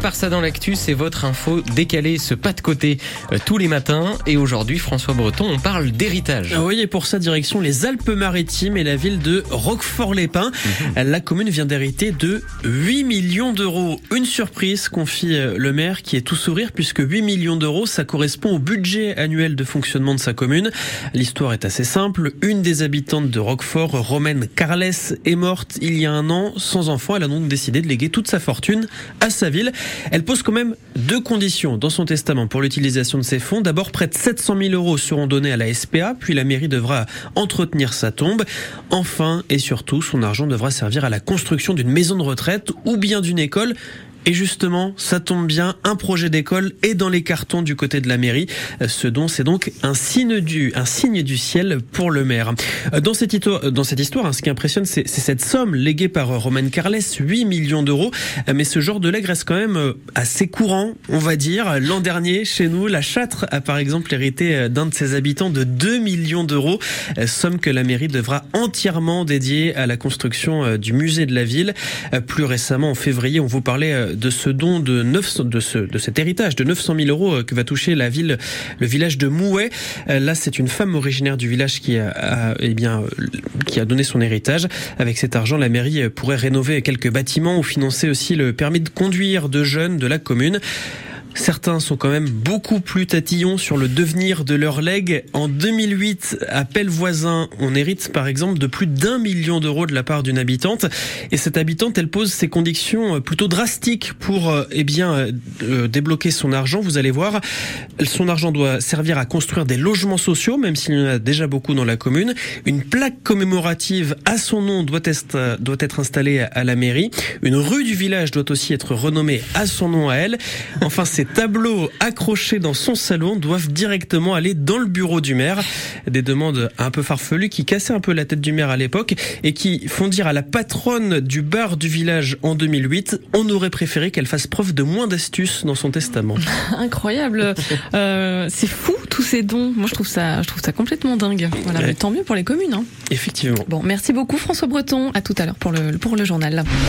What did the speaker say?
part ça dans l'actu, c'est votre info décalée, ce pas de côté euh, tous les matins. Et aujourd'hui, François Breton, on parle d'héritage. Oui, et pour sa direction, les Alpes-Maritimes et la ville de Roquefort-les-Pins. La commune vient d'hériter de 8 millions d'euros. Une surprise, confie euh, le maire, qui est tout sourire, puisque 8 millions d'euros, ça correspond au budget annuel de fonctionnement de sa commune. L'histoire est assez simple. Une des habitantes de Roquefort, Romaine Carles, est morte il y a un an sans enfant. Elle a donc décidé de léguer toute sa fortune à sa ville. Elle pose quand même deux conditions dans son testament pour l'utilisation de ces fonds. D'abord, près de 700 000 euros seront donnés à la SPA, puis la mairie devra entretenir sa tombe. Enfin et surtout, son argent devra servir à la construction d'une maison de retraite ou bien d'une école. Et justement, ça tombe bien, un projet d'école est dans les cartons du côté de la mairie. Ce dont c'est donc un signe du, un signe du ciel pour le maire. Dans cette histoire, dans cette histoire hein, ce qui impressionne, c'est cette somme léguée par Romain Carles, 8 millions d'euros. Mais ce genre de legs reste quand même assez courant, on va dire. L'an dernier, chez nous, la Châtre a par exemple hérité d'un de ses habitants de 2 millions d'euros, somme que la mairie devra entièrement dédier à la construction du musée de la ville. Plus récemment, en février, on vous parlait de ce don de 900, de ce, de cet héritage de 900 000 euros euh, que va toucher la ville, le village de Mouet. Euh, là, c'est une femme originaire du village qui a, eh bien, euh, qui a donné son héritage. Avec cet argent, la mairie pourrait rénover quelques bâtiments ou financer aussi le permis de conduire de jeunes de la commune. Certains sont quand même beaucoup plus tatillons sur le devenir de leur legs. En 2008, à Pellevoisin, on hérite par exemple de plus d'un million d'euros de la part d'une habitante. Et cette habitante, elle pose ses conditions euh, plutôt drastiques pour euh, eh bien euh, euh, débloquer son argent. Vous allez voir, son argent doit servir à construire des logements sociaux, même s'il y en a déjà beaucoup dans la commune. Une plaque commémorative à son nom doit être, doit être installée à la mairie. Une rue du village doit aussi être renommée à son nom à elle. Enfin, c'est ces tableaux accrochés dans son salon doivent directement aller dans le bureau du maire. Des demandes un peu farfelues qui cassaient un peu la tête du maire à l'époque et qui font dire à la patronne du bar du village en 2008, on aurait préféré qu'elle fasse preuve de moins d'astuces dans son testament. Incroyable. Euh, c'est fou tous ces dons. Moi je trouve ça, je trouve ça complètement dingue. Voilà, ouais. tant mieux pour les communes. Hein. Effectivement. Bon, merci beaucoup François Breton. À tout à l'heure pour le, pour le journal.